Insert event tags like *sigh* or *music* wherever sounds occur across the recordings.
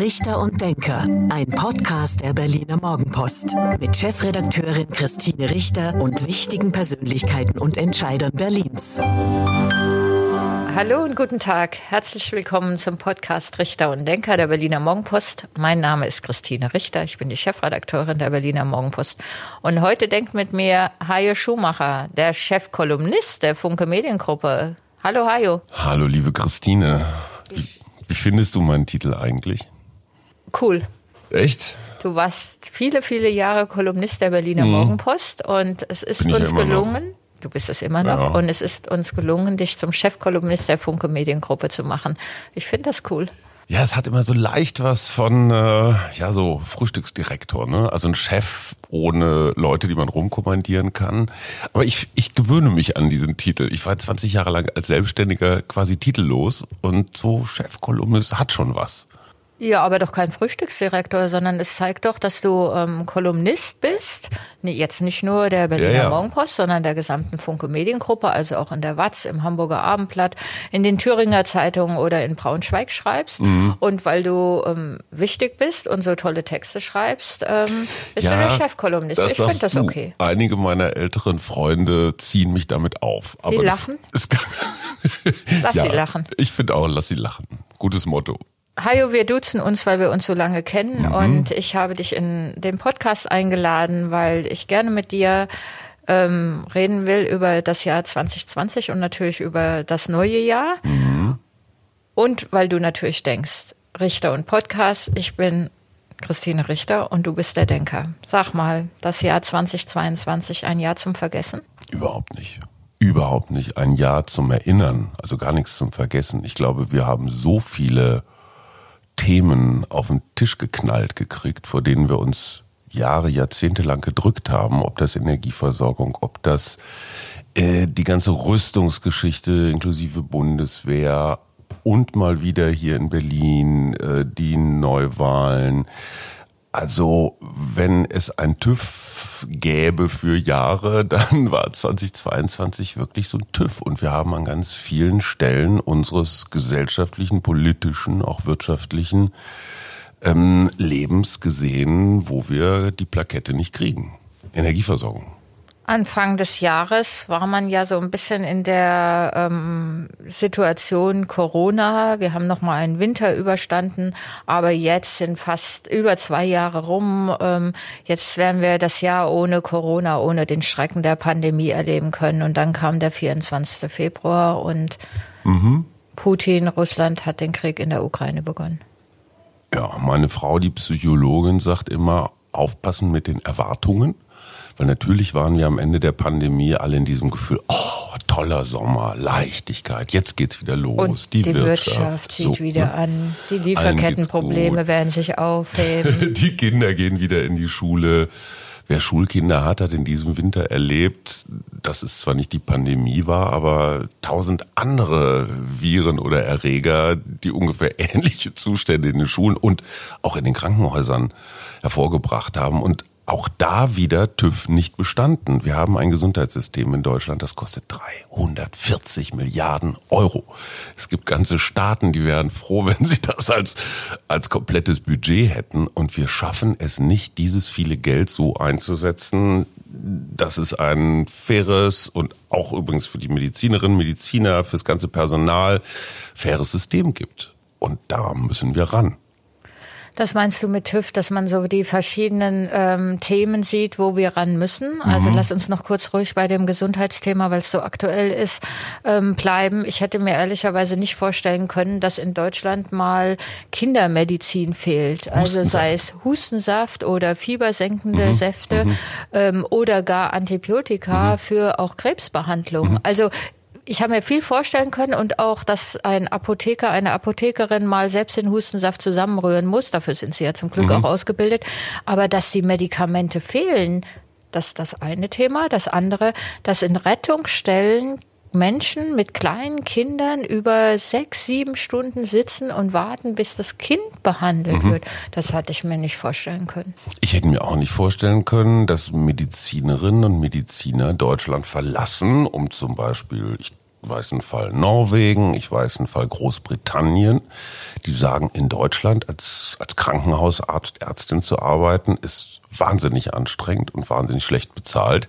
Richter und Denker, ein Podcast der Berliner Morgenpost mit Chefredakteurin Christine Richter und wichtigen Persönlichkeiten und Entscheidern Berlins. Hallo und guten Tag. Herzlich willkommen zum Podcast Richter und Denker der Berliner Morgenpost. Mein Name ist Christine Richter. Ich bin die Chefredakteurin der Berliner Morgenpost. Und heute denkt mit mir Hajo Schumacher, der Chefkolumnist der Funke Mediengruppe. Hallo Hajo. Hallo liebe Christine. Wie, wie findest du meinen Titel eigentlich? Cool. Echt? Du warst viele, viele Jahre Kolumnist der Berliner mhm. Morgenpost und es ist uns gelungen, noch. du bist es immer noch, ja. und es ist uns gelungen, dich zum Chefkolumnist der Funke Mediengruppe zu machen. Ich finde das cool. Ja, es hat immer so leicht was von, äh, ja, so Frühstücksdirektor, ne? Also ein Chef ohne Leute, die man rumkommandieren kann. Aber ich, ich gewöhne mich an diesen Titel. Ich war 20 Jahre lang als Selbstständiger quasi titellos und so Chefkolumnist hat schon was. Ja, aber doch kein Frühstücksdirektor, sondern es zeigt doch, dass du ähm, Kolumnist bist. Nee, jetzt nicht nur der Berliner ja, ja. Morgenpost, sondern der gesamten Funke Mediengruppe, also auch in der Watz, im Hamburger Abendblatt, in den Thüringer Zeitungen oder in Braunschweig schreibst. Mhm. Und weil du ähm, wichtig bist und so tolle Texte schreibst, ähm, bist ja, du der Chefkolumnist. Ich finde das okay. Du. Einige meiner älteren Freunde ziehen mich damit auf. Aber die lachen? Das, *laughs* das lass sie lachen. Ich finde auch, lass sie lachen. Gutes Motto. Hajo, wir duzen uns, weil wir uns so lange kennen mhm. und ich habe dich in den Podcast eingeladen, weil ich gerne mit dir ähm, reden will über das Jahr 2020 und natürlich über das neue Jahr. Mhm. Und weil du natürlich denkst, Richter und Podcast, ich bin Christine Richter und du bist der Denker. Sag mal, das Jahr 2022 ein Jahr zum Vergessen? Überhaupt nicht. Überhaupt nicht. Ein Jahr zum Erinnern, also gar nichts zum Vergessen. Ich glaube, wir haben so viele Themen auf den Tisch geknallt gekriegt, vor denen wir uns Jahre, Jahrzehnte lang gedrückt haben, ob das Energieversorgung, ob das äh, die ganze Rüstungsgeschichte inklusive Bundeswehr und mal wieder hier in Berlin äh, die Neuwahlen. Also wenn es ein TÜV gäbe für Jahre, *laughs* dann war 2022 wirklich so ein TÜV. Und wir haben an ganz vielen Stellen unseres gesellschaftlichen, politischen, auch wirtschaftlichen ähm, Lebens gesehen, wo wir die Plakette nicht kriegen. Energieversorgung. Anfang des Jahres war man ja so ein bisschen in der ähm, Situation Corona. Wir haben noch mal einen Winter überstanden, aber jetzt sind fast über zwei Jahre rum. Ähm, jetzt werden wir das Jahr ohne Corona, ohne den Schrecken der Pandemie erleben können. Und dann kam der 24. Februar und mhm. Putin, Russland hat den Krieg in der Ukraine begonnen. Ja, meine Frau, die Psychologin, sagt immer, aufpassen mit den Erwartungen. Weil natürlich waren wir am Ende der Pandemie alle in diesem Gefühl, oh, toller Sommer, Leichtigkeit, jetzt geht's wieder los. Und die, die Wirtschaft, Wirtschaft zieht so, wieder ne? an, die Lieferkettenprobleme werden sich aufheben. *laughs* die Kinder gehen wieder in die Schule. Wer Schulkinder hat, hat in diesem Winter erlebt, dass es zwar nicht die Pandemie war, aber tausend andere Viren oder Erreger, die ungefähr *laughs* ähnliche Zustände in den Schulen und auch in den Krankenhäusern hervorgebracht haben. Und auch da wieder TÜV nicht bestanden. Wir haben ein Gesundheitssystem in Deutschland, das kostet 340 Milliarden Euro. Es gibt ganze Staaten, die wären froh, *laughs* wenn sie das als, als komplettes Budget hätten. Und wir schaffen es nicht, dieses viele Geld so einzusetzen, dass es ein faires und auch übrigens für die Medizinerinnen, Mediziner, fürs ganze Personal faires System gibt. Und da müssen wir ran. Das meinst du mit TÜV, dass man so die verschiedenen ähm, Themen sieht, wo wir ran müssen? Also mhm. lass uns noch kurz ruhig bei dem Gesundheitsthema, weil es so aktuell ist, ähm, bleiben. Ich hätte mir ehrlicherweise nicht vorstellen können, dass in Deutschland mal Kindermedizin fehlt. Also sei es Hustensaft oder fiebersenkende mhm. Säfte mhm. Ähm, oder gar Antibiotika mhm. für auch Krebsbehandlung. Mhm. Also ich habe mir viel vorstellen können und auch, dass ein Apotheker, eine Apothekerin mal selbst den Hustensaft zusammenrühren muss. Dafür sind sie ja zum Glück mhm. auch ausgebildet. Aber dass die Medikamente fehlen, das ist das eine Thema. Das andere, dass in Rettungsstellen Menschen mit kleinen Kindern über sechs, sieben Stunden sitzen und warten, bis das Kind behandelt mhm. wird. Das hatte ich mir nicht vorstellen können. Ich hätte mir auch nicht vorstellen können, dass Medizinerinnen und Mediziner Deutschland verlassen, um zum Beispiel, ich weiß einen Fall Norwegen, ich weiß einen Fall Großbritannien. Die sagen, in Deutschland als, als Krankenhausarzt, Ärztin zu arbeiten, ist wahnsinnig anstrengend und wahnsinnig schlecht bezahlt.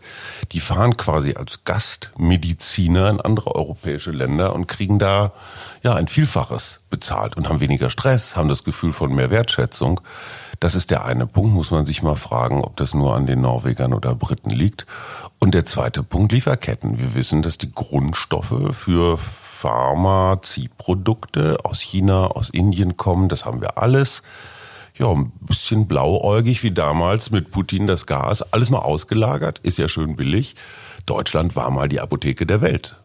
Die fahren quasi als Gastmediziner in andere europäische Länder und kriegen da ja ein Vielfaches bezahlt und haben weniger Stress, haben das Gefühl von mehr Wertschätzung. Das ist der eine Punkt, muss man sich mal fragen, ob das nur an den Norwegern oder Briten liegt. Und der zweite Punkt, Lieferketten. Wir wissen, dass die Grundstoffe für Pharmazieprodukte aus China, aus Indien kommen. Das haben wir alles. Ja, ein bisschen blauäugig wie damals mit Putin das Gas. Alles mal ausgelagert, ist ja schön billig. Deutschland war mal die Apotheke der Welt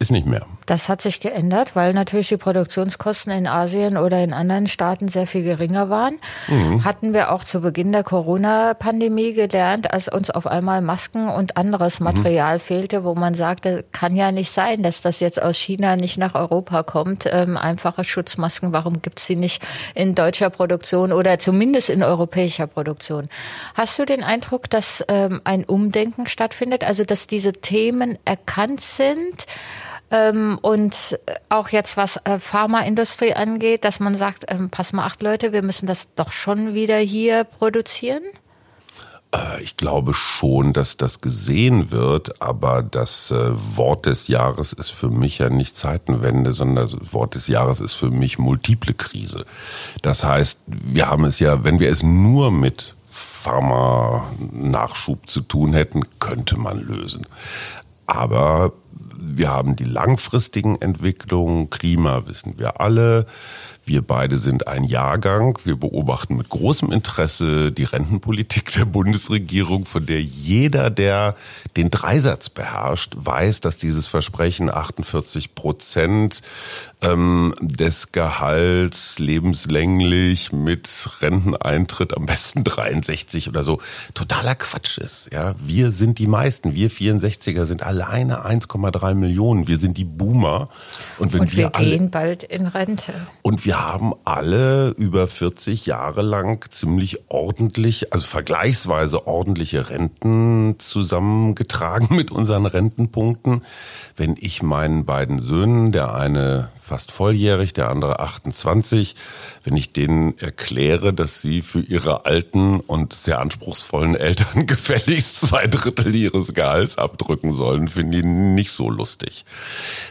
ist nicht mehr. Das hat sich geändert, weil natürlich die Produktionskosten in Asien oder in anderen Staaten sehr viel geringer waren. Mhm. Hatten wir auch zu Beginn der Corona-Pandemie gelernt, als uns auf einmal Masken und anderes mhm. Material mhm. fehlte, wo man sagte, kann ja nicht sein, dass das jetzt aus China nicht nach Europa kommt. Ähm, einfache Schutzmasken, warum gibt es sie nicht in deutscher Produktion oder zumindest in europäischer Produktion? Hast du den Eindruck, dass ähm, ein Umdenken stattfindet, also dass diese Themen erkannt sind? Ähm, und auch jetzt was äh, Pharmaindustrie angeht, dass man sagt, ähm, pass mal acht Leute, wir müssen das doch schon wieder hier produzieren? Äh, ich glaube schon, dass das gesehen wird, aber das äh, Wort des Jahres ist für mich ja nicht Zeitenwende, sondern das Wort des Jahres ist für mich multiple Krise. Das heißt, wir haben es ja, wenn wir es nur mit Pharma-Nachschub zu tun hätten, könnte man lösen. Aber wir haben die langfristigen Entwicklungen, Klima wissen wir alle. Wir beide sind ein Jahrgang. Wir beobachten mit großem Interesse die Rentenpolitik der Bundesregierung, von der jeder, der den Dreisatz beherrscht, weiß, dass dieses Versprechen 48 Prozent ähm, des Gehalts lebenslänglich mit Renteneintritt am besten 63 oder so totaler Quatsch ist. Ja, wir sind die meisten. Wir 64er sind alleine 1,3 Millionen. Wir sind die Boomer. Und wenn und wir, wir gehen alle, bald in Rente. Und wir haben alle über 40 Jahre lang ziemlich ordentlich, also vergleichsweise ordentliche Renten zusammengetragen *laughs* mit unseren Rentenpunkten. Wenn ich meinen beiden Söhnen, der eine fast volljährig, der andere 28. Wenn ich denen erkläre, dass sie für ihre alten und sehr anspruchsvollen Eltern *laughs* gefälligst zwei Drittel ihres Gehalts abdrücken sollen, finden die nicht so lustig.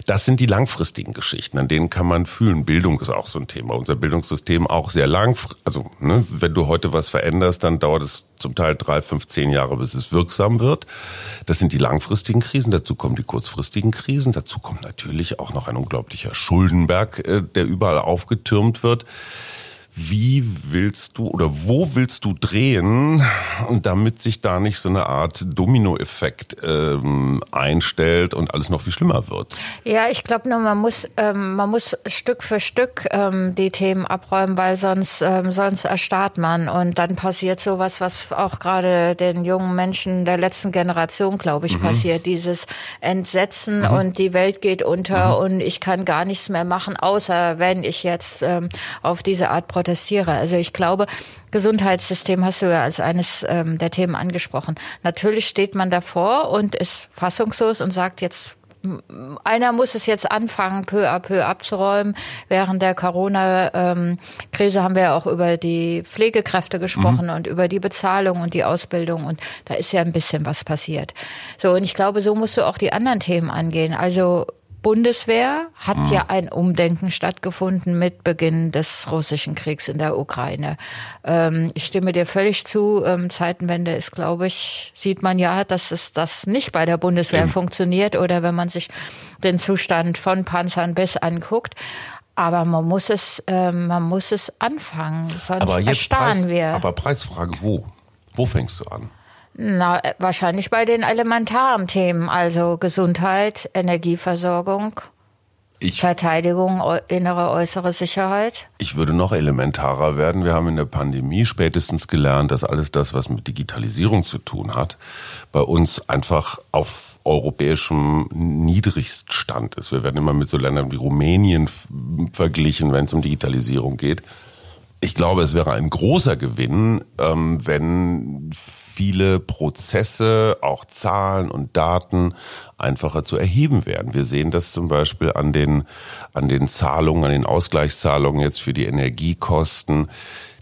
Das sind die langfristigen Geschichten, an denen kann man fühlen. Bildung ist auch so ein Thema. Unser Bildungssystem auch sehr lang. Also, ne, wenn du heute was veränderst, dann dauert es zum Teil drei, fünf, zehn Jahre, bis es wirksam wird. Das sind die langfristigen Krisen. Dazu kommen die kurzfristigen Krisen. Dazu kommt natürlich auch noch ein unglaublicher Schuldenberg, äh, der überall aufgetürmt wird wie willst du oder wo willst du drehen, damit sich da nicht so eine Art Dominoeffekt ähm, einstellt und alles noch viel schlimmer wird? Ja, ich glaube nur, man muss, ähm, man muss Stück für Stück ähm, die Themen abräumen, weil sonst, ähm, sonst erstarrt man und dann passiert sowas, was auch gerade den jungen Menschen der letzten Generation, glaube ich, mhm. passiert. Dieses Entsetzen mhm. und die Welt geht unter mhm. und ich kann gar nichts mehr machen, außer wenn ich jetzt ähm, auf diese Art protestiere protestiere. Also ich glaube, Gesundheitssystem hast du ja als eines ähm, der Themen angesprochen. Natürlich steht man davor und ist fassungslos und sagt jetzt, einer muss es jetzt anfangen, peu à peu abzuräumen. Während der Corona-Krise haben wir ja auch über die Pflegekräfte gesprochen mhm. und über die Bezahlung und die Ausbildung. Und da ist ja ein bisschen was passiert. So, und ich glaube, so musst du auch die anderen Themen angehen. Also Bundeswehr hat mhm. ja ein Umdenken stattgefunden mit Beginn des russischen Kriegs in der Ukraine. Ähm, ich stimme dir völlig zu. Ähm, Zeitenwende ist, glaube ich, sieht man ja, dass es das nicht bei der Bundeswehr mhm. funktioniert oder wenn man sich den Zustand von Panzern bis anguckt. Aber man muss es, äh, man muss es anfangen, sonst aber erstarren Preis, wir. Aber Preisfrage, wo? Wo fängst du an? Na, äh, wahrscheinlich bei den elementaren Themen, also Gesundheit, Energieversorgung, ich, Verteidigung, innere, äußere Sicherheit. Ich würde noch elementarer werden. Wir haben in der Pandemie spätestens gelernt, dass alles das, was mit Digitalisierung zu tun hat, bei uns einfach auf europäischem Niedrigststand ist. Wir werden immer mit so Ländern wie Rumänien verglichen, wenn es um Digitalisierung geht. ich glaube, es wäre ein großer Gewinn, ähm, wenn viele Prozesse, auch Zahlen und Daten einfacher zu erheben werden. Wir sehen das zum Beispiel an den, an den Zahlungen, an den Ausgleichszahlungen jetzt für die Energiekosten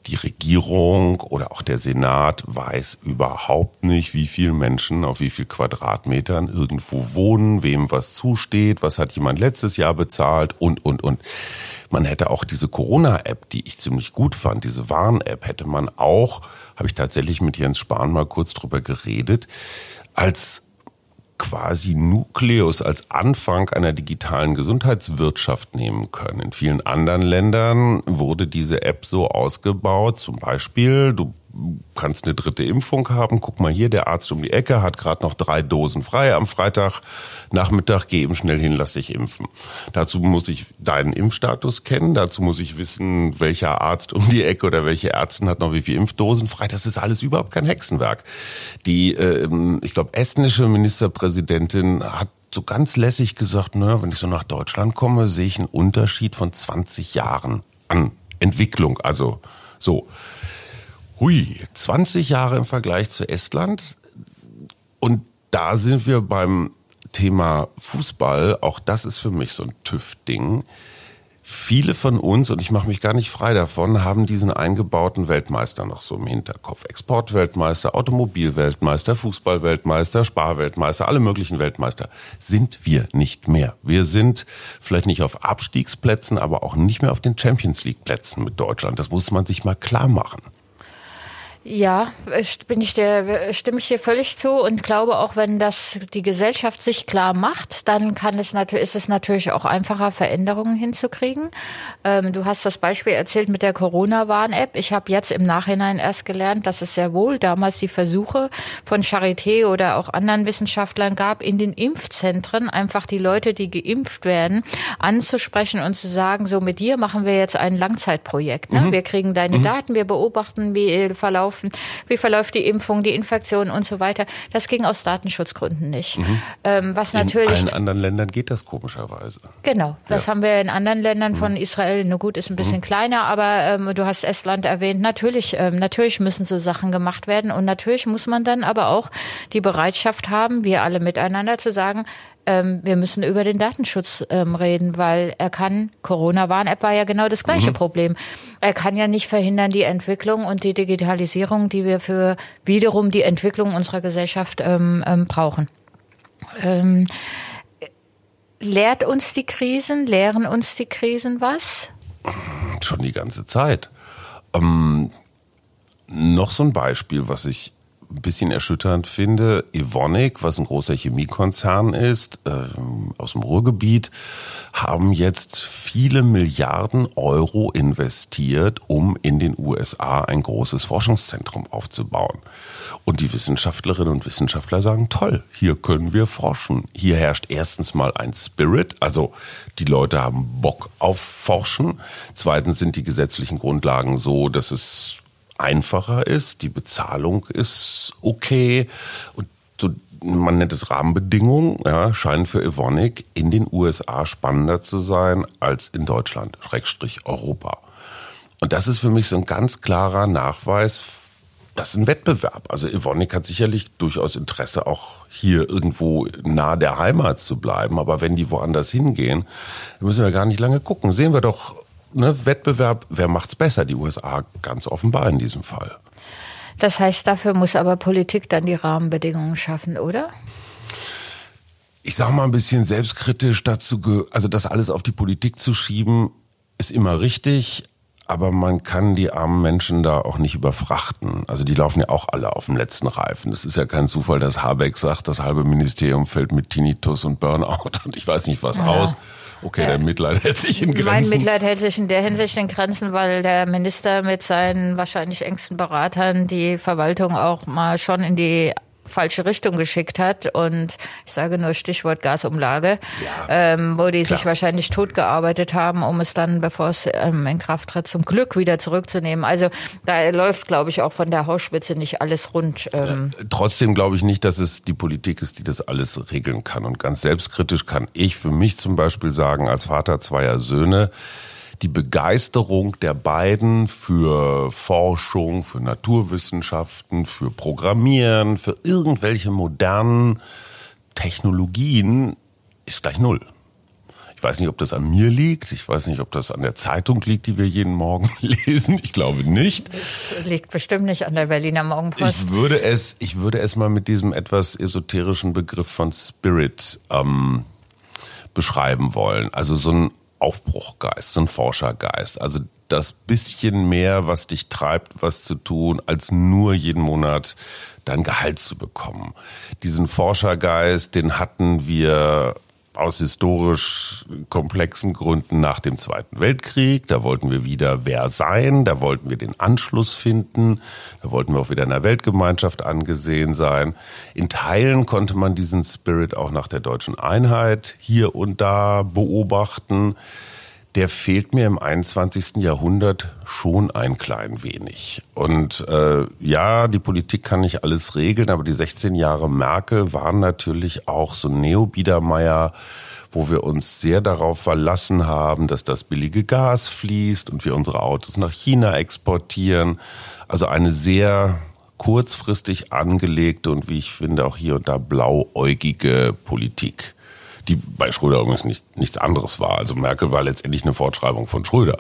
die Regierung oder auch der Senat weiß überhaupt nicht, wie viele Menschen auf wie viel Quadratmetern irgendwo wohnen, wem was zusteht, was hat jemand letztes Jahr bezahlt und, und, und. Man hätte auch diese Corona-App, die ich ziemlich gut fand, diese Warn-App, hätte man auch, habe ich tatsächlich mit Jens Spahn mal kurz drüber geredet, als quasi Nukleus als Anfang einer digitalen Gesundheitswirtschaft nehmen können. In vielen anderen Ländern wurde diese App so ausgebaut, zum Beispiel, du kannst eine dritte Impfung haben. Guck mal hier, der Arzt um die Ecke hat gerade noch drei Dosen frei am Freitag Nachmittag. Geh eben schnell hin, lass dich impfen. Dazu muss ich deinen Impfstatus kennen. Dazu muss ich wissen, welcher Arzt um die Ecke oder welche Ärztin hat noch wie viele Impfdosen frei. Das ist alles überhaupt kein Hexenwerk. Die, äh, ich glaube, estnische Ministerpräsidentin hat so ganz lässig gesagt, naja, wenn ich so nach Deutschland komme, sehe ich einen Unterschied von 20 Jahren an Entwicklung. Also so. Hui, 20 Jahre im Vergleich zu Estland. Und da sind wir beim Thema Fußball. Auch das ist für mich so ein TÜV-Ding. Viele von uns, und ich mache mich gar nicht frei davon, haben diesen eingebauten Weltmeister noch so im Hinterkopf. Exportweltmeister, Automobilweltmeister, Fußballweltmeister, Sparweltmeister, alle möglichen Weltmeister. Sind wir nicht mehr. Wir sind vielleicht nicht auf Abstiegsplätzen, aber auch nicht mehr auf den Champions League Plätzen mit Deutschland. Das muss man sich mal klar machen. Ja, bin ich der, stimme ich dir völlig zu und glaube auch, wenn das die Gesellschaft sich klar macht, dann kann es natürlich, ist es natürlich auch einfacher, Veränderungen hinzukriegen. Ähm, du hast das Beispiel erzählt mit der Corona-Warn-App. Ich habe jetzt im Nachhinein erst gelernt, dass es sehr wohl damals die Versuche von Charité oder auch anderen Wissenschaftlern gab, in den Impfzentren einfach die Leute, die geimpft werden, anzusprechen und zu sagen, so mit dir machen wir jetzt ein Langzeitprojekt. Ne? Mhm. Wir kriegen deine mhm. Daten, wir beobachten, wie Verlauf laufen, wie verläuft die Impfung, die Infektion und so weiter. Das ging aus Datenschutzgründen nicht. Mhm. Ähm, was natürlich in anderen Ländern geht das komischerweise. Genau, das ja. haben wir in anderen Ländern von mhm. Israel. Nur gut, ist ein bisschen mhm. kleiner, aber ähm, du hast Estland erwähnt. Natürlich, ähm, natürlich müssen so Sachen gemacht werden und natürlich muss man dann aber auch die Bereitschaft haben, wir alle miteinander zu sagen, ähm, wir müssen über den Datenschutz ähm, reden, weil er kann, Corona-Warn-App war ja genau das gleiche mhm. Problem. Er kann ja nicht verhindern die Entwicklung und die Digitalisierung, die wir für wiederum die Entwicklung unserer Gesellschaft ähm, ähm brauchen. Ähm, lehrt uns die Krisen, lehren uns die Krisen was? Schon die ganze Zeit. Ähm, noch so ein Beispiel, was ich ein bisschen erschütternd finde, Evonik, was ein großer Chemiekonzern ist, äh, aus dem Ruhrgebiet, haben jetzt viele Milliarden Euro investiert, um in den USA ein großes Forschungszentrum aufzubauen. Und die Wissenschaftlerinnen und Wissenschaftler sagen, toll, hier können wir forschen. Hier herrscht erstens mal ein Spirit, also die Leute haben Bock auf Forschen. Zweitens sind die gesetzlichen Grundlagen so, dass es einfacher ist, die Bezahlung ist okay und so, man nennt es Rahmenbedingungen, ja, scheinen für Evonik in den USA spannender zu sein als in Deutschland, Schrägstrich Europa. Und das ist für mich so ein ganz klarer Nachweis, das ist ein Wettbewerb. Also Evonik hat sicherlich durchaus Interesse, auch hier irgendwo nahe der Heimat zu bleiben. Aber wenn die woanders hingehen, müssen wir gar nicht lange gucken. Sehen wir doch ne, Wettbewerb, wer macht's besser? Die USA ganz offenbar in diesem Fall. Das heißt, dafür muss aber Politik dann die Rahmenbedingungen schaffen, oder? Ich sage mal ein bisschen selbstkritisch dazu, also das alles auf die Politik zu schieben, ist immer richtig, aber man kann die armen Menschen da auch nicht überfrachten. Also die laufen ja auch alle auf dem letzten Reifen. Das ist ja kein Zufall, dass Habeck sagt, das halbe Ministerium fällt mit Tinnitus und Burnout *laughs* und ich weiß nicht was ja. aus. Okay, ja. dein Mitleid *laughs* hält sich in Grenzen. Mein Mitleid hält sich in der Hinsicht in Grenzen, weil der Minister mit seinen wahrscheinlich engsten Beratern die Verwaltung auch mal schon in die falsche Richtung geschickt hat und ich sage nur Stichwort Gasumlage, ja, ähm, wo die klar. sich wahrscheinlich totgearbeitet haben, um es dann, bevor es ähm, in Kraft tritt, zum Glück wieder zurückzunehmen. Also da läuft, glaube ich, auch von der Hausspitze nicht alles rund. Ähm. Äh, trotzdem glaube ich nicht, dass es die Politik ist, die das alles regeln kann. Und ganz selbstkritisch kann ich für mich zum Beispiel sagen, als Vater zweier Söhne, die Begeisterung der beiden für Forschung, für Naturwissenschaften, für Programmieren, für irgendwelche modernen Technologien ist gleich null. Ich weiß nicht, ob das an mir liegt. Ich weiß nicht, ob das an der Zeitung liegt, die wir jeden Morgen *laughs* lesen. Ich glaube nicht. Das liegt bestimmt nicht an der Berliner Morgenpost. Ich würde es, ich würde es mal mit diesem etwas esoterischen Begriff von Spirit ähm, beschreiben wollen. Also so ein Aufbruchgeist, so ein Forschergeist. Also das bisschen mehr, was dich treibt, was zu tun, als nur jeden Monat dein Gehalt zu bekommen. Diesen Forschergeist, den hatten wir aus historisch komplexen Gründen nach dem Zweiten Weltkrieg. Da wollten wir wieder wer sein, da wollten wir den Anschluss finden, da wollten wir auch wieder in der Weltgemeinschaft angesehen sein. In Teilen konnte man diesen Spirit auch nach der deutschen Einheit hier und da beobachten der fehlt mir im 21. Jahrhundert schon ein klein wenig. Und äh, ja, die Politik kann nicht alles regeln, aber die 16 Jahre Merkel waren natürlich auch so Neo-Biedermeier, wo wir uns sehr darauf verlassen haben, dass das billige Gas fließt und wir unsere Autos nach China exportieren. Also eine sehr kurzfristig angelegte und wie ich finde auch hier und da blauäugige Politik die bei Schröder übrigens nicht, nichts anderes war. Also Merkel war letztendlich eine Fortschreibung von Schröder.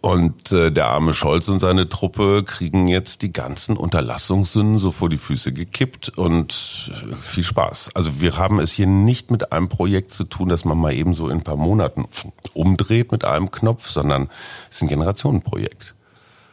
Und äh, der arme Scholz und seine Truppe kriegen jetzt die ganzen Unterlassungssünden so vor die Füße gekippt und viel Spaß. Also wir haben es hier nicht mit einem Projekt zu tun, das man mal eben so in ein paar Monaten umdreht mit einem Knopf, sondern es ist ein Generationenprojekt.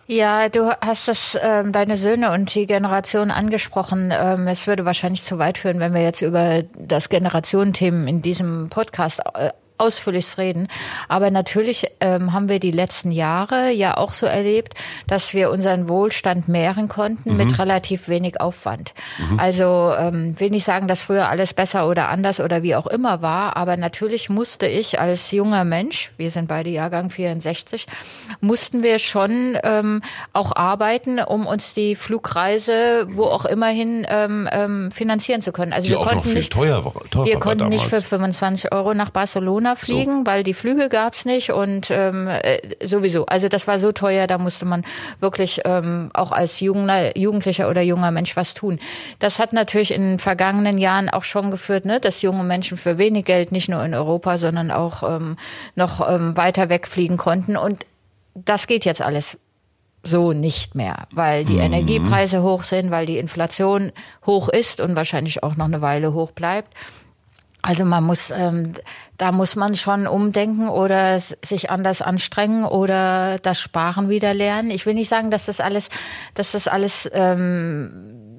Ja, du hast das, ähm, deine Söhne und die Generation angesprochen. Ähm, es würde wahrscheinlich zu weit führen, wenn wir jetzt über das Generationenthemen in diesem Podcast äh, ausführlich reden. Aber natürlich ähm, haben wir die letzten Jahre ja auch so erlebt, dass wir unseren Wohlstand mehren konnten mhm. mit relativ wenig Aufwand. Mhm. Also ähm, will nicht sagen, dass früher alles besser oder anders oder wie auch immer war, aber natürlich musste ich als junger Mensch, wir sind beide Jahrgang 64, mussten wir schon ähm, auch arbeiten, um uns die Flugreise wo auch immerhin ähm, ähm, finanzieren zu können. Also die wir konnten nicht, teuer, teuer wir konnten nicht für 25 Euro nach Barcelona Barcelona fliegen, so. weil die Flüge gab's nicht und ähm, äh, sowieso. Also das war so teuer, da musste man wirklich ähm, auch als junger, Jugendlicher oder junger Mensch was tun. Das hat natürlich in den vergangenen Jahren auch schon geführt, ne, dass junge Menschen für wenig Geld nicht nur in Europa, sondern auch ähm, noch ähm, weiter wegfliegen konnten. Und das geht jetzt alles so nicht mehr, weil die mhm. Energiepreise hoch sind, weil die Inflation hoch ist und wahrscheinlich auch noch eine Weile hoch bleibt. Also man muss, ähm, da muss man schon umdenken oder sich anders anstrengen oder das Sparen wieder lernen. Ich will nicht sagen, dass das alles, dass das alles, ähm,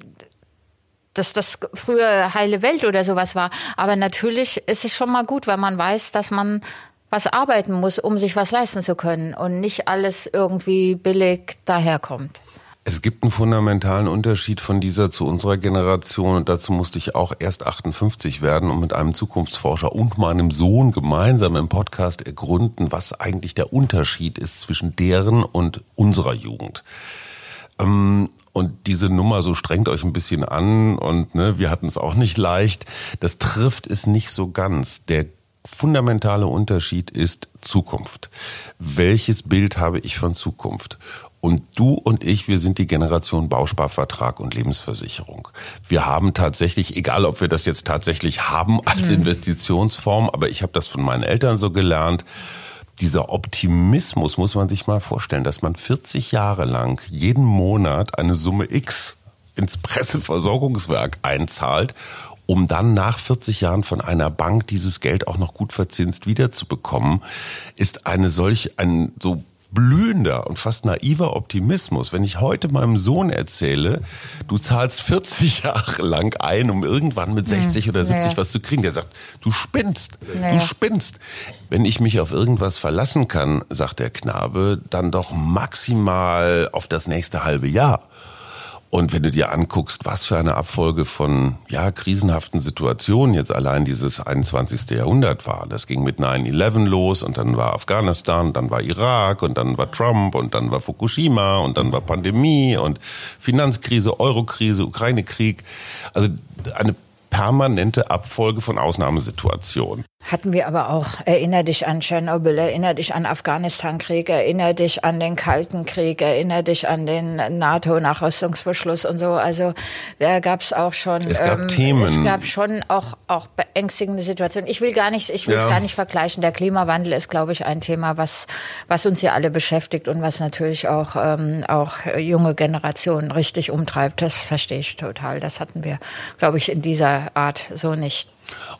dass das früher heile Welt oder sowas war. Aber natürlich ist es schon mal gut, weil man weiß, dass man was arbeiten muss, um sich was leisten zu können und nicht alles irgendwie billig daherkommt. Es gibt einen fundamentalen Unterschied von dieser zu unserer Generation und dazu musste ich auch erst 58 werden und mit einem Zukunftsforscher und meinem Sohn gemeinsam im Podcast ergründen, was eigentlich der Unterschied ist zwischen deren und unserer Jugend. Ähm, und diese Nummer so strengt euch ein bisschen an und ne, wir hatten es auch nicht leicht. Das trifft es nicht so ganz. Der fundamentale Unterschied ist Zukunft. Welches Bild habe ich von Zukunft? Und du und ich, wir sind die Generation Bausparvertrag und Lebensversicherung. Wir haben tatsächlich, egal ob wir das jetzt tatsächlich haben als mhm. Investitionsform, aber ich habe das von meinen Eltern so gelernt, dieser Optimismus muss man sich mal vorstellen, dass man 40 Jahre lang jeden Monat eine Summe X ins Presseversorgungswerk einzahlt, um dann nach 40 Jahren von einer Bank dieses Geld auch noch gut verzinst wiederzubekommen, ist eine solch, ein so blühender und fast naiver Optimismus, wenn ich heute meinem Sohn erzähle, du zahlst 40 *laughs* Jahre lang ein, um irgendwann mit 60 hm, oder 70 naja. was zu kriegen. Der sagt, du spinnst, naja. du spinnst. Wenn ich mich auf irgendwas verlassen kann, sagt der Knabe, dann doch maximal auf das nächste halbe Jahr. Und wenn du dir anguckst, was für eine Abfolge von ja, krisenhaften Situationen jetzt allein dieses 21. Jahrhundert war. Das ging mit 9-11 los und dann war Afghanistan, dann war Irak und dann war Trump und dann war Fukushima und dann war Pandemie und Finanzkrise, Eurokrise, Ukraine-Krieg. Also eine permanente Abfolge von Ausnahmesituationen. Hatten wir aber auch. Erinner dich an Tschernobyl, erinner dich an Afghanistan-Krieg, erinner dich an den Kalten Krieg, erinner dich an den NATO-Nachrüstungsbeschluss und so. Also da gab es auch schon. Es gab ähm, Themen. Es gab schon auch, auch beängstigende Situationen. Ich will gar nicht, ich will es ja. gar nicht vergleichen. Der Klimawandel ist, glaube ich, ein Thema, was, was uns hier alle beschäftigt und was natürlich auch, ähm, auch junge Generationen richtig umtreibt. Das verstehe ich total. Das hatten wir, glaube ich, in dieser Art so nicht.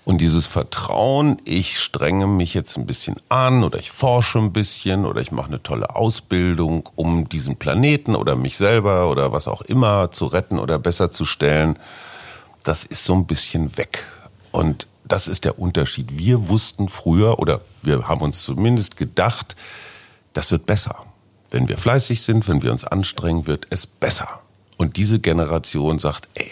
Und dieses Vertrauen, ich strenge mich jetzt ein bisschen an oder ich forsche ein bisschen oder ich mache eine tolle Ausbildung, um diesen Planeten oder mich selber oder was auch immer zu retten oder besser zu stellen, das ist so ein bisschen weg. Und das ist der Unterschied. Wir wussten früher oder wir haben uns zumindest gedacht, das wird besser. Wenn wir fleißig sind, wenn wir uns anstrengen, wird es besser. Und diese Generation sagt, ey,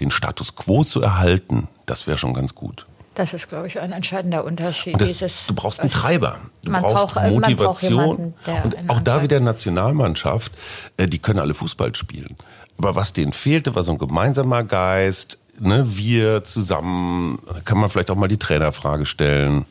den Status quo zu erhalten, das wäre schon ganz gut. Das ist, glaube ich, ein entscheidender Unterschied. Das, Dieses, du brauchst einen Treiber. Du brauchst braucht, Motivation. Braucht und auch da wieder Nationalmannschaft, äh, die können alle Fußball spielen. Aber was denen fehlte, war so ein gemeinsamer Geist. Ne, wir zusammen, kann man vielleicht auch mal die Trainerfrage stellen.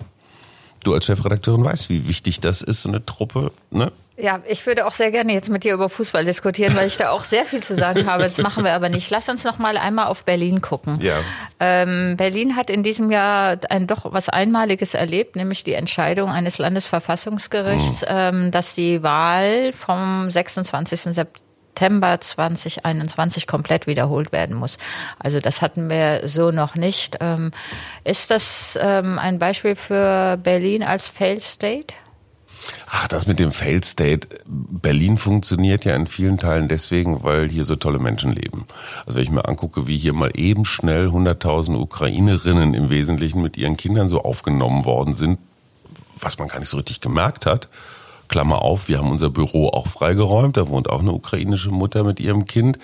Du als Chefredakteurin weißt, wie wichtig das ist, so eine Truppe. Ne? Ja, ich würde auch sehr gerne jetzt mit dir über Fußball diskutieren, weil ich da auch sehr viel zu sagen *laughs* habe. Das machen wir aber nicht. Lass uns noch mal einmal auf Berlin gucken. Ja. Ähm, Berlin hat in diesem Jahr ein doch was Einmaliges erlebt, nämlich die Entscheidung eines Landesverfassungsgerichts, mhm. ähm, dass die Wahl vom 26. September 2021 komplett wiederholt werden muss. Also das hatten wir so noch nicht. Ähm, ist das ähm, ein Beispiel für Berlin als Failed State? Ach, das mit dem Failed State. Berlin funktioniert ja in vielen Teilen deswegen, weil hier so tolle Menschen leben. Also wenn ich mir angucke, wie hier mal eben schnell 100.000 Ukrainerinnen im Wesentlichen mit ihren Kindern so aufgenommen worden sind, was man gar nicht so richtig gemerkt hat. Klammer auf, wir haben unser Büro auch freigeräumt, da wohnt auch eine ukrainische Mutter mit ihrem Kind.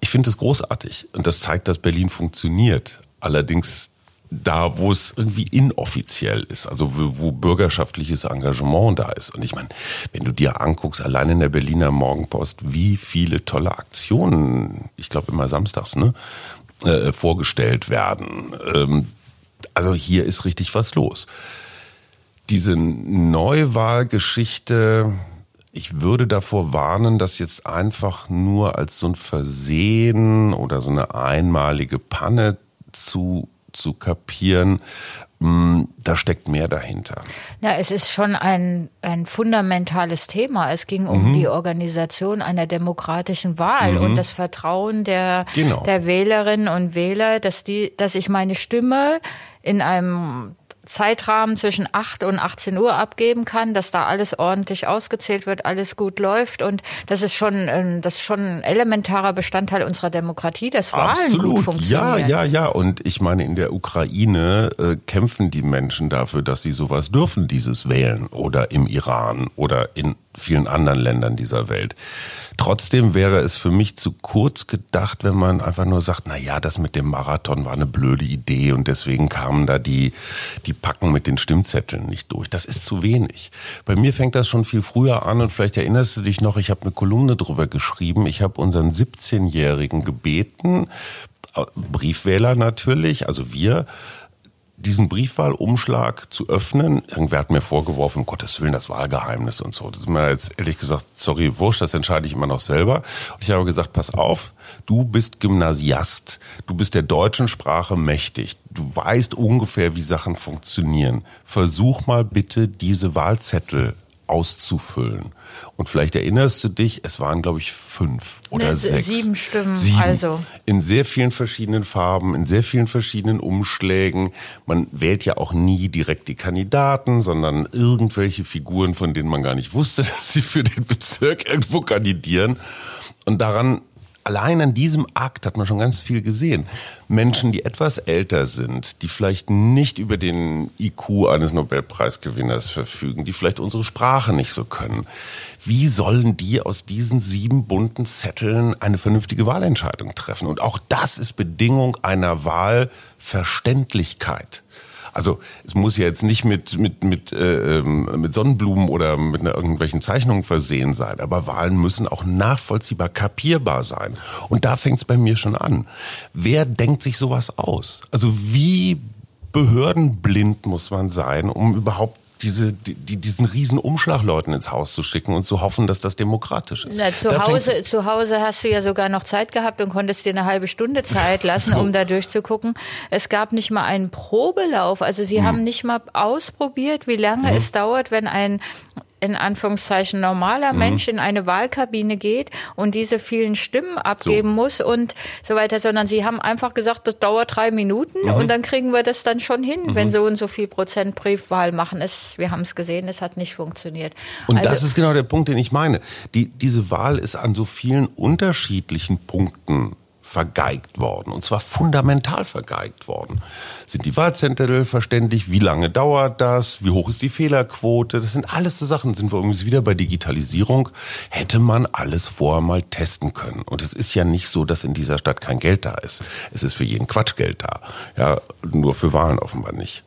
Ich finde das großartig und das zeigt, dass Berlin funktioniert. Allerdings da, wo es irgendwie inoffiziell ist, also wo, wo, bürgerschaftliches Engagement da ist. Und ich meine, wenn du dir anguckst, allein in der Berliner Morgenpost, wie viele tolle Aktionen, ich glaube immer samstags, ne, äh, vorgestellt werden. Ähm, also hier ist richtig was los. Diese Neuwahlgeschichte, ich würde davor warnen, das jetzt einfach nur als so ein Versehen oder so eine einmalige Panne zu zu kapieren, mm, da steckt mehr dahinter. Ja, es ist schon ein, ein fundamentales Thema. Es ging um mhm. die Organisation einer demokratischen Wahl mhm. und das Vertrauen der, genau. der Wählerinnen und Wähler, dass die, dass ich meine Stimme in einem Zeitrahmen zwischen 8 und 18 Uhr abgeben kann, dass da alles ordentlich ausgezählt wird, alles gut läuft und das ist schon ähm, das ist schon ein elementarer Bestandteil unserer Demokratie, dass Wahlen Absolut. gut funktionieren. Ja, ja, ja und ich meine in der Ukraine äh, kämpfen die Menschen dafür, dass sie sowas dürfen, dieses wählen oder im Iran oder in vielen anderen Ländern dieser Welt. Trotzdem wäre es für mich zu kurz gedacht, wenn man einfach nur sagt, na ja, das mit dem Marathon war eine blöde Idee und deswegen kamen da die, die Packen mit den Stimmzetteln nicht durch. Das ist zu wenig. Bei mir fängt das schon viel früher an und vielleicht erinnerst du dich noch, ich habe eine Kolumne drüber geschrieben. Ich habe unseren 17-Jährigen gebeten, äh, Briefwähler natürlich, also wir, diesen Briefwahlumschlag zu öffnen. Irgendwer hat mir vorgeworfen, um Gottes Willen, das Wahlgeheimnis und so. Das ist mir jetzt ehrlich gesagt, sorry, wurscht, das entscheide ich immer noch selber. Und ich habe gesagt, pass auf, du bist Gymnasiast, du bist der deutschen Sprache mächtig, du weißt ungefähr, wie Sachen funktionieren. Versuch mal bitte diese Wahlzettel auszufüllen. Und vielleicht erinnerst du dich, es waren, glaube ich, fünf oder ne, sechs. Sieben Stimmen, sieben. also. In sehr vielen verschiedenen Farben, in sehr vielen verschiedenen Umschlägen. Man wählt ja auch nie direkt die Kandidaten, sondern irgendwelche Figuren, von denen man gar nicht wusste, *laughs* dass sie für den Bezirk irgendwo kandidieren. Und daran allein an diesem Akt hat man schon ganz viel gesehen. Menschen, die etwas älter sind, die vielleicht nicht über den IQ eines Nobelpreisgewinners verfügen, die vielleicht unsere Sprache nicht so können. Wie sollen die aus diesen sieben bunten Zetteln eine vernünftige Wahlentscheidung treffen? Und auch das ist Bedingung einer Wahlverständlichkeit. Also es muss ja jetzt nicht mit, mit, mit, äh, ähm, mit Sonnenblumen oder mit einer, irgendwelchen Zeichnungen versehen sein, aber Wahlen müssen auch nachvollziehbar, kapierbar sein. Und da fängt es bei mir schon an. Wer denkt sich sowas aus? Also wie behördenblind muss man sein, um überhaupt diese, die, diesen riesen Umschlag Leuten ins Haus zu schicken und zu hoffen, dass das demokratisch ist. Na, zu, Hause, zu Hause hast du ja sogar noch Zeit gehabt und konntest dir eine halbe Stunde Zeit *laughs* lassen, so. um da durchzugucken. Es gab nicht mal einen Probelauf. Also sie hm. haben nicht mal ausprobiert, wie lange hm. es dauert, wenn ein in Anführungszeichen normaler mhm. Mensch in eine Wahlkabine geht und diese vielen Stimmen abgeben so. muss und so weiter, sondern sie haben einfach gesagt, das dauert drei Minuten mhm. und dann kriegen wir das dann schon hin, mhm. wenn so und so viel Prozent Briefwahl machen. Es, wir haben es gesehen, es hat nicht funktioniert. Und also, das ist genau der Punkt, den ich meine. Die, diese Wahl ist an so vielen unterschiedlichen Punkten vergeigt worden. Und zwar fundamental vergeigt worden. Sind die Wahlzettel verständlich? Wie lange dauert das? Wie hoch ist die Fehlerquote? Das sind alles so Sachen. Sind wir übrigens wieder bei Digitalisierung. Hätte man alles vorher mal testen können. Und es ist ja nicht so, dass in dieser Stadt kein Geld da ist. Es ist für jeden Quatsch Geld da. Ja, nur für Wahlen offenbar nicht.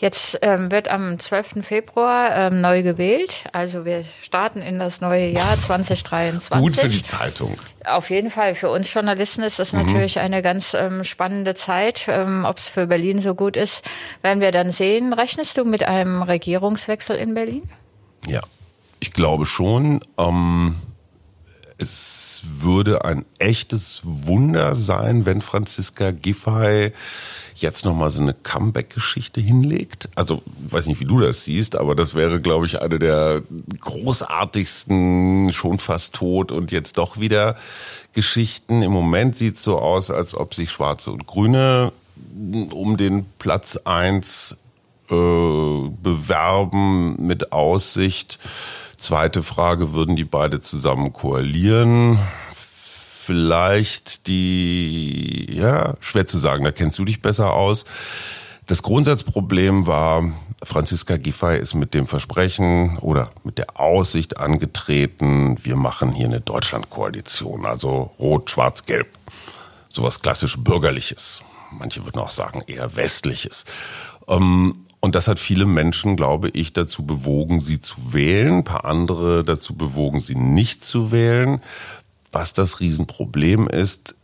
Jetzt ähm, wird am 12. Februar ähm, neu gewählt. Also wir starten in das neue Jahr 2023. Gut für die Zeitung. Auf jeden Fall. Für uns Journalisten ist das mhm. natürlich eine ganz ähm, spannende Zeit. Ähm, Ob es für Berlin so gut ist, werden wir dann sehen. Rechnest du mit einem Regierungswechsel in Berlin? Ja, ich glaube schon. Ähm, es würde ein echtes Wunder sein, wenn Franziska Giffey jetzt nochmal so eine Comeback-Geschichte hinlegt. Also, weiß nicht, wie du das siehst, aber das wäre, glaube ich, eine der großartigsten, schon fast tot und jetzt doch wieder Geschichten. Im Moment sieht es so aus, als ob sich Schwarze und Grüne um den Platz eins äh, bewerben mit Aussicht. Zweite Frage, würden die beide zusammen koalieren? Vielleicht die, ja, schwer zu sagen, da kennst du dich besser aus. Das Grundsatzproblem war, Franziska Giffey ist mit dem Versprechen oder mit der Aussicht angetreten, wir machen hier eine Deutschlandkoalition, also rot, schwarz, gelb. Sowas klassisch bürgerliches. Manche würden auch sagen eher westliches. Ähm, und das hat viele Menschen, glaube ich, dazu bewogen, sie zu wählen, ein paar andere dazu bewogen, sie nicht zu wählen. Was das Riesenproblem ist,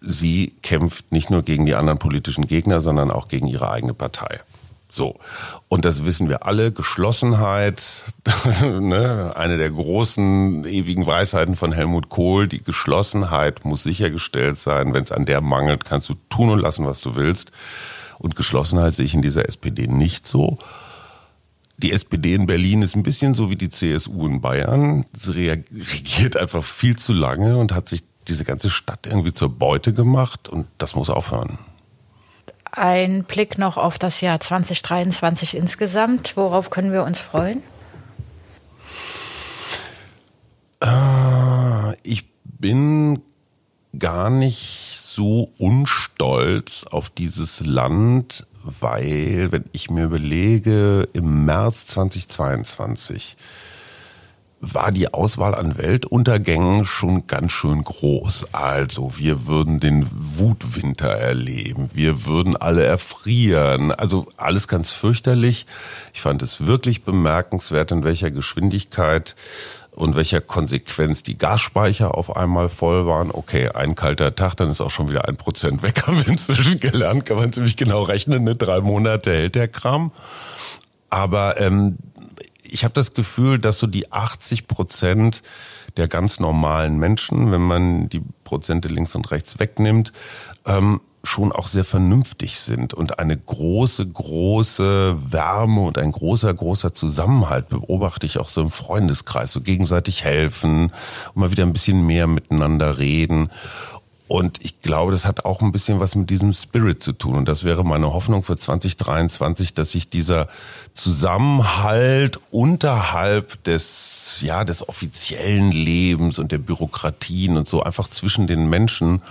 sie kämpft nicht nur gegen die anderen politischen Gegner, sondern auch gegen ihre eigene Partei. So. Und das wissen wir alle. Geschlossenheit, *laughs* ne, eine der großen ewigen Weisheiten von Helmut Kohl. Die Geschlossenheit muss sichergestellt sein. Wenn es an der mangelt, kannst du tun und lassen, was du willst. Und Geschlossenheit sehe ich in dieser SPD nicht so. Die SPD in Berlin ist ein bisschen so wie die CSU in Bayern. Sie regiert einfach viel zu lange und hat sich diese ganze Stadt irgendwie zur Beute gemacht und das muss aufhören. Ein Blick noch auf das Jahr 2023 insgesamt. Worauf können wir uns freuen? Äh, ich bin gar nicht so unstolz auf dieses Land, weil, wenn ich mir überlege, im März 2022 war die Auswahl an Weltuntergängen schon ganz schön groß. Also wir würden den Wutwinter erleben, wir würden alle erfrieren, also alles ganz fürchterlich. Ich fand es wirklich bemerkenswert, in welcher Geschwindigkeit und welcher Konsequenz die Gasspeicher auf einmal voll waren. Okay, ein kalter Tag, dann ist auch schon wieder ein Prozent weg. *laughs* Haben wir inzwischen gelernt, kann man ziemlich genau rechnen. Ne? Drei Monate hält der Kram. Aber ähm, ich habe das Gefühl, dass so die 80 Prozent der ganz normalen Menschen, wenn man die Prozente links und rechts wegnimmt, ähm, schon auch sehr vernünftig sind und eine große, große Wärme und ein großer, großer Zusammenhalt beobachte ich auch so im Freundeskreis, so gegenseitig helfen und mal wieder ein bisschen mehr miteinander reden. Und ich glaube, das hat auch ein bisschen was mit diesem Spirit zu tun. Und das wäre meine Hoffnung für 2023, dass sich dieser Zusammenhalt unterhalb des, ja, des offiziellen Lebens und der Bürokratien und so einfach zwischen den Menschen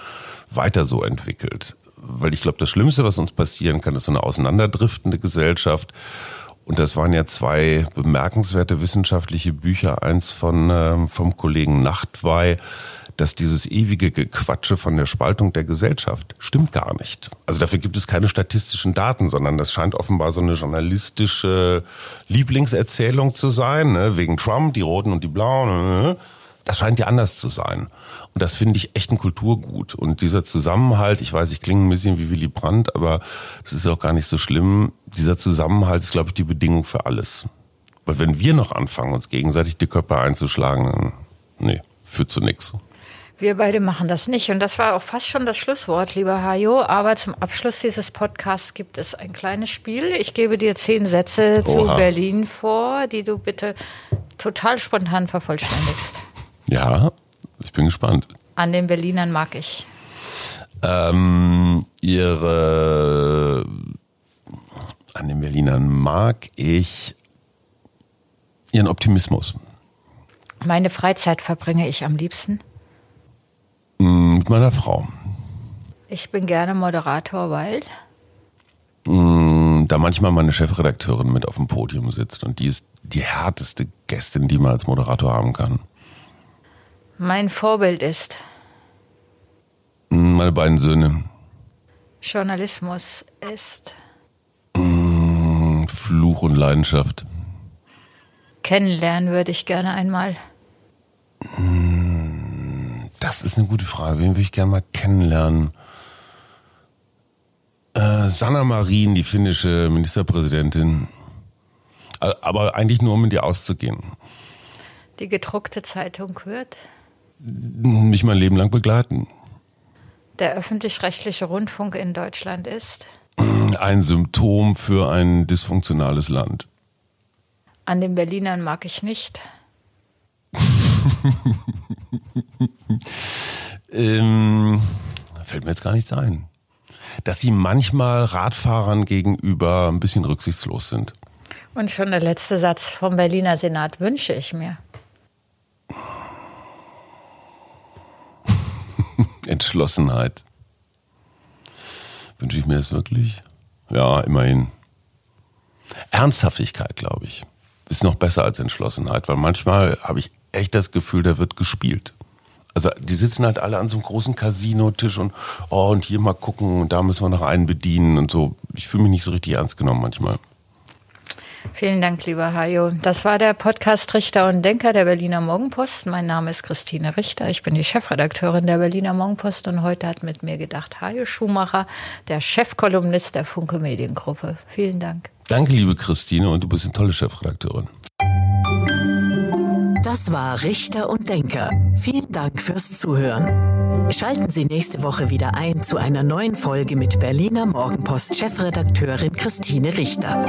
weiter so entwickelt. Weil ich glaube, das Schlimmste, was uns passieren kann, ist so eine auseinanderdriftende Gesellschaft. Und das waren ja zwei bemerkenswerte wissenschaftliche Bücher, eins von ähm, vom Kollegen Nachtwey, dass dieses ewige Gequatsche von der Spaltung der Gesellschaft stimmt gar nicht. Also dafür gibt es keine statistischen Daten, sondern das scheint offenbar so eine journalistische Lieblingserzählung zu sein, ne? wegen Trump, die Roten und die Blauen. Ne? Das scheint ja anders zu sein. Und das finde ich echt ein Kulturgut. Und dieser Zusammenhalt, ich weiß, ich klinge ein bisschen wie Willy Brandt, aber das ist auch gar nicht so schlimm. Dieser Zusammenhalt ist, glaube ich, die Bedingung für alles. Weil wenn wir noch anfangen, uns gegenseitig die Köpfe einzuschlagen, dann, nee, führt zu nichts. Wir beide machen das nicht. Und das war auch fast schon das Schlusswort, lieber Hajo. Aber zum Abschluss dieses Podcasts gibt es ein kleines Spiel. Ich gebe dir zehn Sätze Oha. zu Berlin vor, die du bitte total spontan vervollständigst. Ja, ich bin gespannt. An den Berlinern mag ich. Ähm, ihre. An den Berlinern mag ich ihren Optimismus. Meine Freizeit verbringe ich am liebsten. Mm, mit meiner Frau. Ich bin gerne Moderator, weil? Mm, da manchmal meine Chefredakteurin mit auf dem Podium sitzt und die ist die härteste Gästin, die man als Moderator haben kann. Mein Vorbild ist? Mm, meine beiden Söhne. Journalismus ist? Fluch und Leidenschaft. Kennenlernen würde ich gerne einmal. Das ist eine gute Frage. Wen würde ich gerne mal kennenlernen? Äh, Sanna Marin, die finnische Ministerpräsidentin. Aber eigentlich nur, um mit ihr auszugehen. Die gedruckte Zeitung hört? Mich mein Leben lang begleiten. Der öffentlich-rechtliche Rundfunk in Deutschland ist? Ein Symptom für ein dysfunktionales Land. An den Berlinern mag ich nicht. *laughs* ähm, fällt mir jetzt gar nichts ein. Dass sie manchmal Radfahrern gegenüber ein bisschen rücksichtslos sind. Und schon der letzte Satz vom Berliner Senat wünsche ich mir. Entschlossenheit. Wünsche ich mir das wirklich? Ja, immerhin. Ernsthaftigkeit, glaube ich, ist noch besser als Entschlossenheit, weil manchmal habe ich echt das Gefühl, da wird gespielt. Also die sitzen halt alle an so einem großen Casino-Tisch und oh, und hier mal gucken und da müssen wir noch einen bedienen und so. Ich fühle mich nicht so richtig ernst genommen manchmal. Vielen Dank, lieber Hajo. Das war der Podcast Richter und Denker der Berliner Morgenpost. Mein Name ist Christine Richter. Ich bin die Chefredakteurin der Berliner Morgenpost und heute hat mit mir gedacht Hajo Schumacher, der Chefkolumnist der Funke Mediengruppe. Vielen Dank. Danke, liebe Christine, und du bist eine tolle Chefredakteurin. Das war Richter und Denker. Vielen Dank fürs Zuhören. Schalten Sie nächste Woche wieder ein zu einer neuen Folge mit Berliner Morgenpost Chefredakteurin Christine Richter.